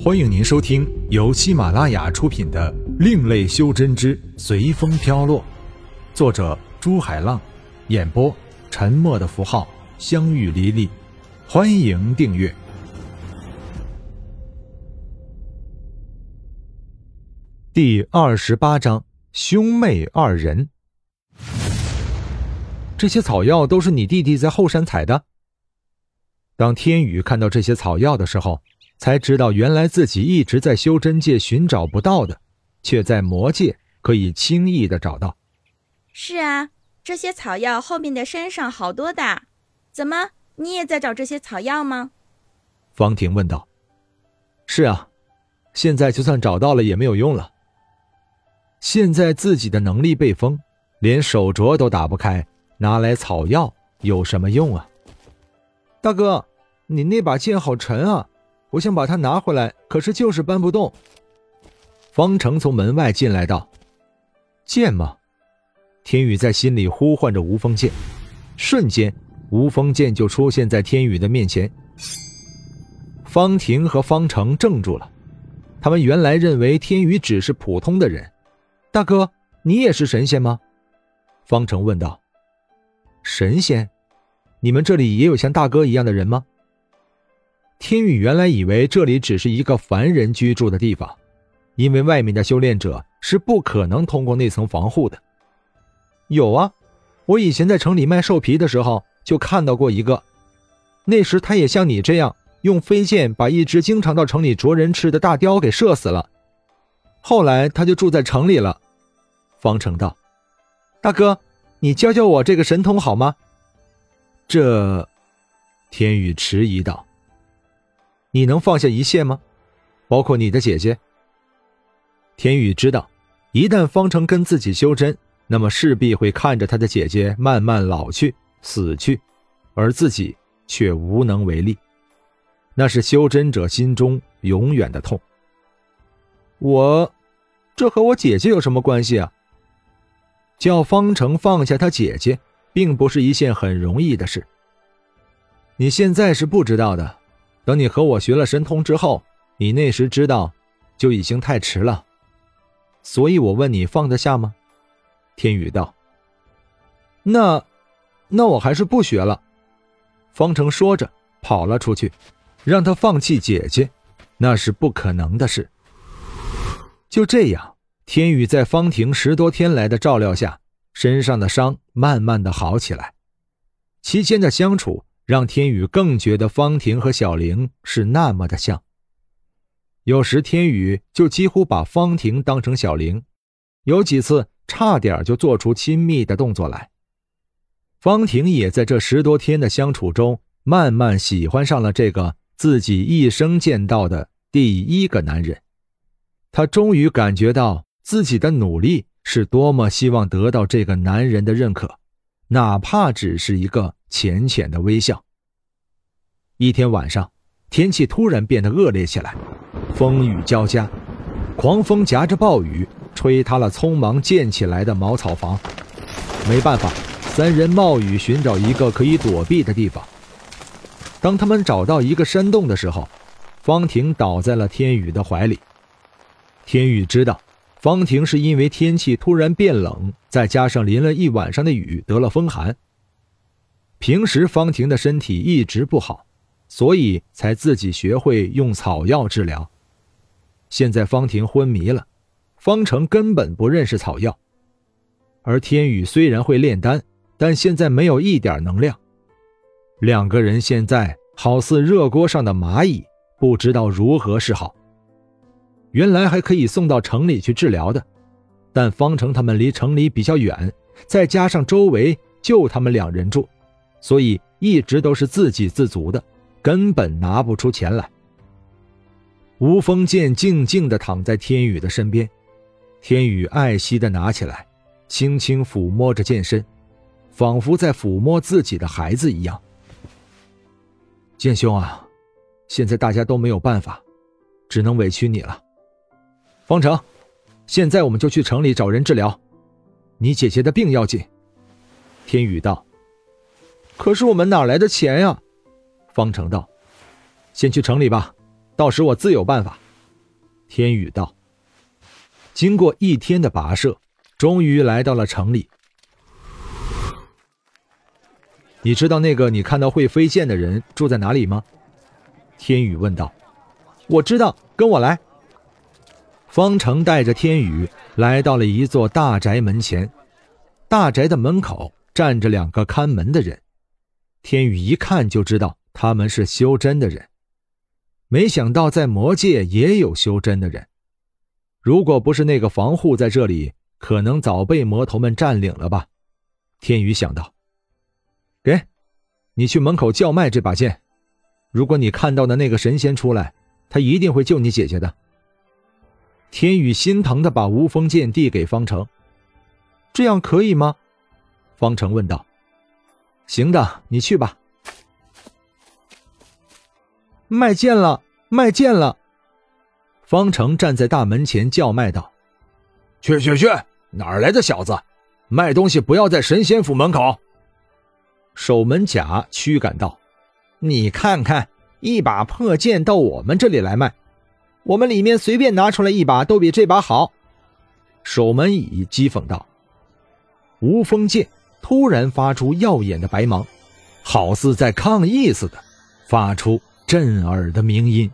欢迎您收听由喜马拉雅出品的《另类修真之随风飘落》，作者朱海浪，演播沉默的符号、相遇离离。欢迎订阅。第二十八章：兄妹二人。这些草药都是你弟弟在后山采的。当天宇看到这些草药的时候，才知道原来自己一直在修真界寻找不到的，却在魔界可以轻易的找到。是啊，这些草药后面的山上好多的，怎么你也在找这些草药吗？方婷问道。是啊，现在就算找到了也没有用了。现在自己的能力被封，连手镯都打不开，拿来草药有什么用啊？大哥，你那把剑好沉啊！我想把它拿回来，可是就是搬不动。方程从门外进来道：“剑吗？”天宇在心里呼唤着无锋剑，瞬间，无锋剑就出现在天宇的面前。方婷和方程怔住了，他们原来认为天宇只是普通的人。大哥，你也是神仙吗？方程问道。神仙？你们这里也有像大哥一样的人吗？天宇原来以为这里只是一个凡人居住的地方，因为外面的修炼者是不可能通过那层防护的。有啊，我以前在城里卖兽皮的时候就看到过一个，那时他也像你这样用飞剑把一只经常到城里啄人吃的大雕给射死了。后来他就住在城里了。方成道：“大哥，你教教我这个神通好吗？”这，天宇迟疑道：“你能放下一切吗？包括你的姐姐？”天宇知道，一旦方程跟自己修真，那么势必会看着他的姐姐慢慢老去、死去，而自己却无能为力，那是修真者心中永远的痛。我，这和我姐姐有什么关系啊？叫方程放下他姐姐。并不是一件很容易的事。你现在是不知道的，等你和我学了神通之后，你那时知道，就已经太迟了。所以我问你放得下吗？天宇道。那，那我还是不学了。方程说着跑了出去，让他放弃姐姐，那是不可能的事。就这样，天宇在方婷十多天来的照料下。身上的伤慢慢的好起来，期间的相处让天宇更觉得方婷和小玲是那么的像。有时天宇就几乎把方婷当成小玲，有几次差点就做出亲密的动作来。方婷也在这十多天的相处中，慢慢喜欢上了这个自己一生见到的第一个男人。她终于感觉到自己的努力。是多么希望得到这个男人的认可，哪怕只是一个浅浅的微笑。一天晚上，天气突然变得恶劣起来，风雨交加，狂风夹着暴雨，吹塌了匆忙建起来的茅草房。没办法，三人冒雨寻找一个可以躲避的地方。当他们找到一个山洞的时候，方婷倒在了天宇的怀里。天宇知道。方婷是因为天气突然变冷，再加上淋了一晚上的雨，得了风寒。平时方婷的身体一直不好，所以才自己学会用草药治疗。现在方婷昏迷了，方成根本不认识草药，而天宇虽然会炼丹，但现在没有一点能量。两个人现在好似热锅上的蚂蚁，不知道如何是好。原来还可以送到城里去治疗的，但方成他们离城里比较远，再加上周围就他们两人住，所以一直都是自给自足的，根本拿不出钱来。吴风剑静静地躺在天宇的身边，天宇爱惜地拿起来，轻轻抚摸着剑身，仿佛在抚摸自己的孩子一样。剑兄啊，现在大家都没有办法，只能委屈你了。方成，现在我们就去城里找人治疗，你姐姐的病要紧。天宇道：“可是我们哪来的钱呀？”方成道：“先去城里吧，到时我自有办法。”天宇道。经过一天的跋涉，终于来到了城里。你知道那个你看到会飞剑的人住在哪里吗？天宇问道。我知道，跟我来。方成带着天宇来到了一座大宅门前，大宅的门口站着两个看门的人。天宇一看就知道他们是修真的人，没想到在魔界也有修真的人。如果不是那个防护在这里，可能早被魔头们占领了吧？天宇想到。给，你去门口叫卖这把剑。如果你看到的那个神仙出来，他一定会救你姐姐的。天宇心疼的把无锋剑递给方程，这样可以吗？方程问道。行的，你去吧。卖剑了，卖剑了！方程站在大门前叫卖道：“去去去！哪儿来的小子，卖东西不要在神仙府门口！”守门甲驱赶道：“你看看，一把破剑到我们这里来卖，我们里面随便拿出来一把都比这把好。”守门乙讥讽道：“无锋剑。”突然发出耀眼的白芒，好似在抗议似的，发出震耳的鸣音。